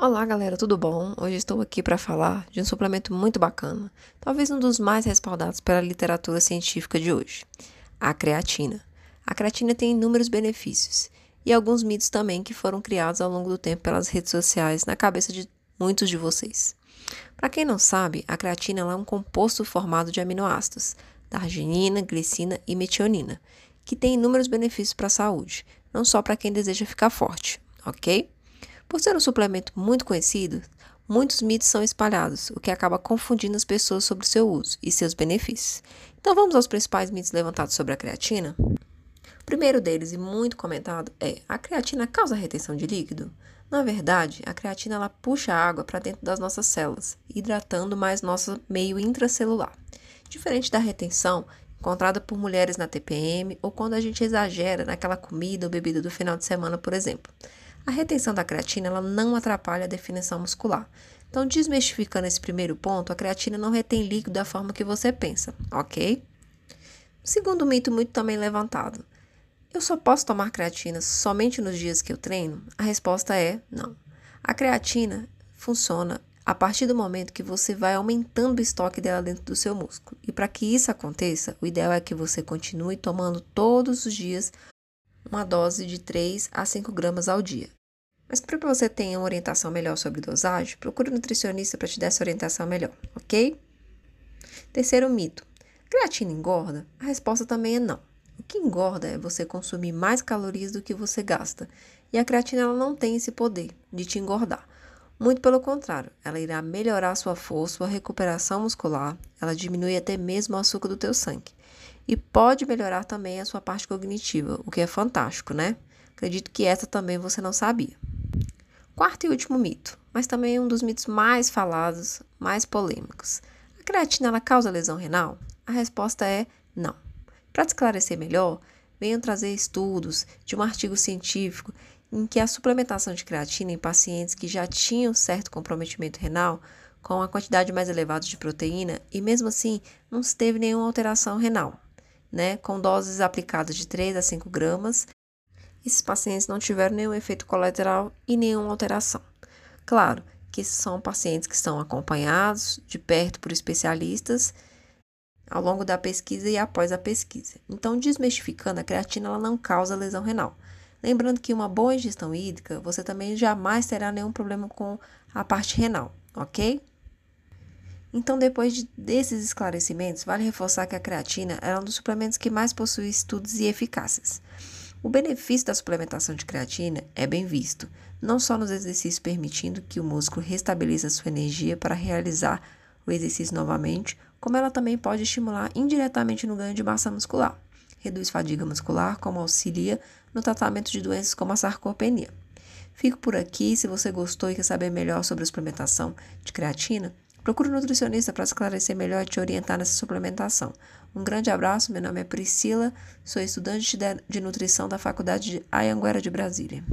Olá, galera, tudo bom? Hoje estou aqui para falar de um suplemento muito bacana, talvez um dos mais respaldados pela literatura científica de hoje, a creatina. A creatina tem inúmeros benefícios e alguns mitos também que foram criados ao longo do tempo pelas redes sociais na cabeça de muitos de vocês. Para quem não sabe, a creatina é um composto formado de aminoácidos, da arginina, glicina e metionina, que tem inúmeros benefícios para a saúde, não só para quem deseja ficar forte, ok? Por ser um suplemento muito conhecido, muitos mitos são espalhados, o que acaba confundindo as pessoas sobre seu uso e seus benefícios. Então vamos aos principais mitos levantados sobre a creatina? O primeiro deles, e muito comentado, é: a creatina causa retenção de líquido? Na verdade, a creatina ela puxa a água para dentro das nossas células, hidratando mais nosso meio intracelular. Diferente da retenção encontrada por mulheres na TPM ou quando a gente exagera naquela comida ou bebida do final de semana, por exemplo. A retenção da creatina ela não atrapalha a definição muscular. Então, desmistificando esse primeiro ponto, a creatina não retém líquido da forma que você pensa, ok? Segundo mito muito também levantado. Eu só posso tomar creatina somente nos dias que eu treino? A resposta é não. A creatina funciona a partir do momento que você vai aumentando o estoque dela dentro do seu músculo. E para que isso aconteça, o ideal é que você continue tomando todos os dias uma dose de 3 a 5 gramas ao dia. Mas para que você tenha uma orientação melhor sobre dosagem, procure um nutricionista para te dar essa orientação melhor, ok? Terceiro mito: creatina engorda? A resposta também é não. O que engorda é você consumir mais calorias do que você gasta. E a creatina ela não tem esse poder de te engordar. Muito pelo contrário, ela irá melhorar sua força, sua recuperação muscular, ela diminui até mesmo o açúcar do teu sangue. E pode melhorar também a sua parte cognitiva, o que é fantástico, né? Acredito que essa também você não sabia. Quarto e último mito, mas também um dos mitos mais falados, mais polêmicos. A creatina ela causa lesão renal? A resposta é não. Para esclarecer melhor, venho trazer estudos de um artigo científico em que a suplementação de creatina em pacientes que já tinham certo comprometimento renal, com a quantidade mais elevada de proteína, e mesmo assim não se teve nenhuma alteração renal, né? Com doses aplicadas de 3 a 5 gramas esses pacientes não tiveram nenhum efeito colateral e nenhuma alteração. Claro que são pacientes que estão acompanhados de perto por especialistas ao longo da pesquisa e após a pesquisa. Então, desmistificando, a creatina ela não causa lesão renal. Lembrando que uma boa ingestão hídrica, você também jamais terá nenhum problema com a parte renal, ok? Então, depois de, desses esclarecimentos, vale reforçar que a creatina é um dos suplementos que mais possui estudos e eficácias. O benefício da suplementação de creatina é bem visto, não só nos exercícios permitindo que o músculo restabeleça sua energia para realizar o exercício novamente, como ela também pode estimular indiretamente no ganho de massa muscular, reduz fadiga muscular, como auxilia no tratamento de doenças como a sarcopenia. Fico por aqui, se você gostou e quer saber melhor sobre a suplementação de creatina, Procure um nutricionista para esclarecer melhor e te orientar nessa suplementação. Um grande abraço, meu nome é Priscila, sou estudante de nutrição da Faculdade de Ayanguera de Brasília.